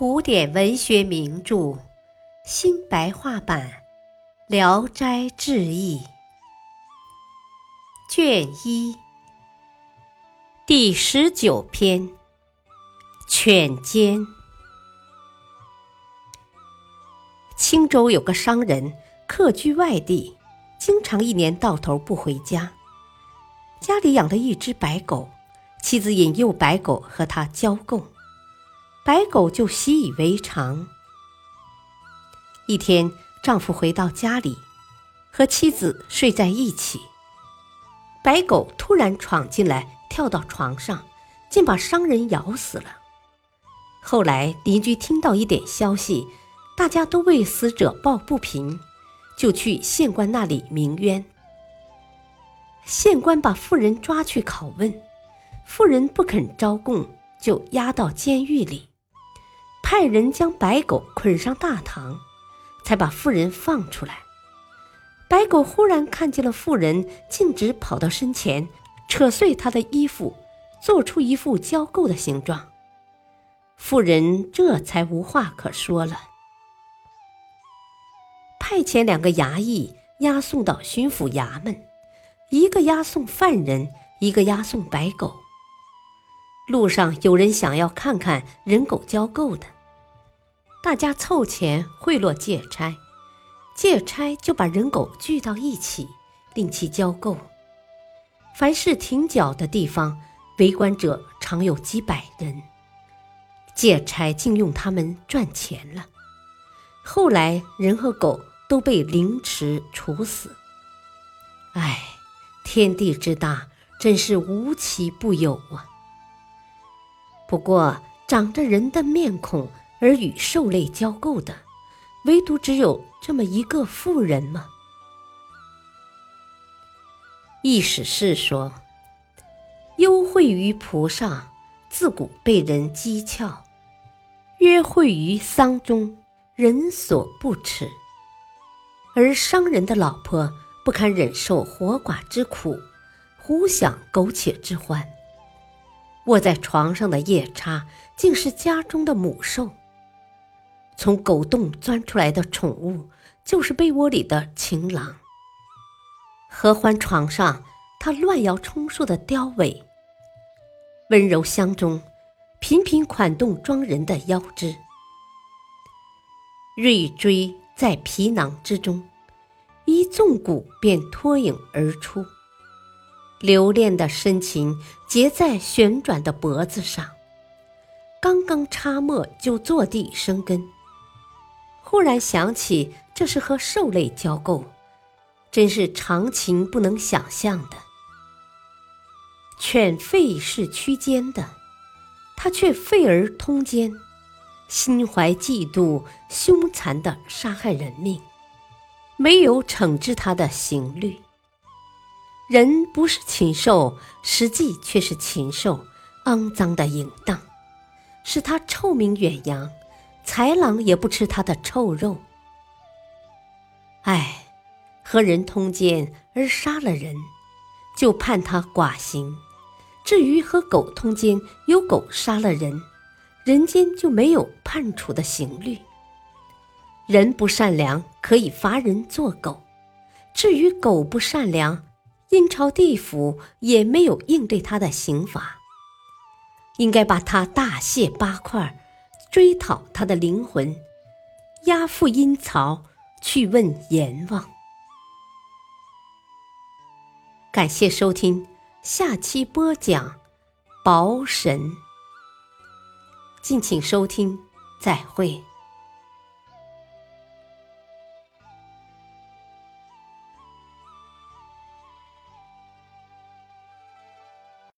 古典文学名著新白话版《聊斋志异》卷一第十九篇《犬奸》。青州有个商人，客居外地，经常一年到头不回家。家里养了一只白狗，妻子引诱白狗和他交媾。白狗就习以为常。一天，丈夫回到家里，和妻子睡在一起，白狗突然闯进来，跳到床上，竟把商人咬死了。后来邻居听到一点消息，大家都为死者抱不平，就去县官那里鸣冤。县官把妇人抓去拷问，妇人不肯招供，就押到监狱里。派人将白狗捆上大堂，才把妇人放出来。白狗忽然看见了妇人，径直跑到身前，扯碎她的衣服，做出一副交媾的形状。妇人这才无话可说了。派遣两个衙役押送到巡抚衙门，一个押送犯人，一个押送白狗。路上有人想要看看人狗交媾的。大家凑钱贿赂借差，借差就把人狗聚到一起，令其交媾。凡是停脚的地方，围观者常有几百人，借差竟用他们赚钱了。后来人和狗都被凌迟处死。唉，天地之大，真是无奇不有啊！不过长着人的面孔。而与兽类交媾的，唯独只有这么一个妇人吗？意史是说：“幽会于菩萨，自古被人讥诮；约会于丧中，人所不齿。而商人的老婆不堪忍受活寡之苦，胡想苟且之欢。卧在床上的夜叉，竟是家中的母兽。”从狗洞钻出来的宠物，就是被窝里的情郎。合欢床上，他乱摇充数的雕尾；温柔乡中，频频款动庄人的腰肢。锐锥在皮囊之中，一纵骨便脱颖而出。留恋的深情结在旋转的脖子上，刚刚插没就坐地生根。忽然想起，这是和兽类交媾，真是常情不能想象的。犬吠是驱奸的，他却吠而通奸，心怀嫉妒，凶残的杀害人命，没有惩治他的刑律。人不是禽兽，实际却是禽兽，肮脏的淫荡，使他臭名远扬。豺狼也不吃他的臭肉。唉，和人通奸而杀了人，就判他寡刑；至于和狗通奸，有狗杀了人，人间就没有判处的刑律。人不善良，可以罚人做狗；至于狗不善良，阴曹地府也没有应对他的刑罚，应该把他大卸八块。追讨他的灵魂，押赴阴曹去问阎王。感谢收听，下期播讲《薄神》，敬请收听，再会。